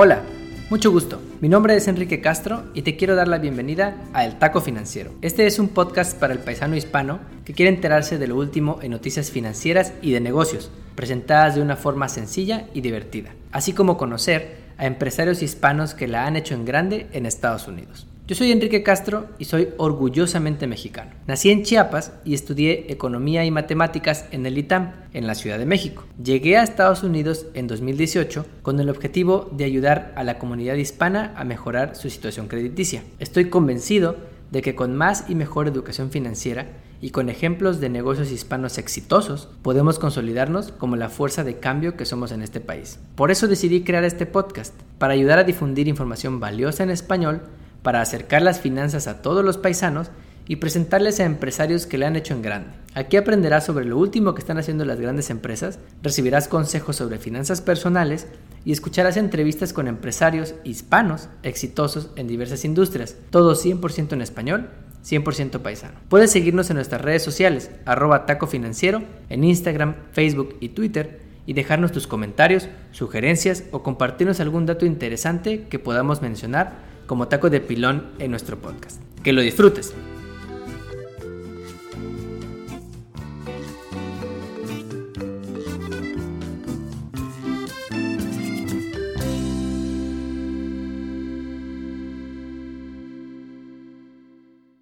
Hola, mucho gusto. Mi nombre es Enrique Castro y te quiero dar la bienvenida a El Taco Financiero. Este es un podcast para el paisano hispano que quiere enterarse de lo último en noticias financieras y de negocios, presentadas de una forma sencilla y divertida, así como conocer a empresarios hispanos que la han hecho en grande en Estados Unidos. Yo soy Enrique Castro y soy orgullosamente mexicano. Nací en Chiapas y estudié economía y matemáticas en el ITAM, en la Ciudad de México. Llegué a Estados Unidos en 2018 con el objetivo de ayudar a la comunidad hispana a mejorar su situación crediticia. Estoy convencido de que con más y mejor educación financiera y con ejemplos de negocios hispanos exitosos, podemos consolidarnos como la fuerza de cambio que somos en este país. Por eso decidí crear este podcast, para ayudar a difundir información valiosa en español para acercar las finanzas a todos los paisanos y presentarles a empresarios que le han hecho en grande. Aquí aprenderás sobre lo último que están haciendo las grandes empresas, recibirás consejos sobre finanzas personales y escucharás entrevistas con empresarios hispanos exitosos en diversas industrias, todo 100% en español 100% paisano. Puedes seguirnos en nuestras redes sociales, arroba taco financiero, en Instagram, Facebook y Twitter, y dejarnos tus comentarios, sugerencias o compartirnos algún dato interesante que podamos mencionar como taco de pilón en nuestro podcast. Que lo disfrutes.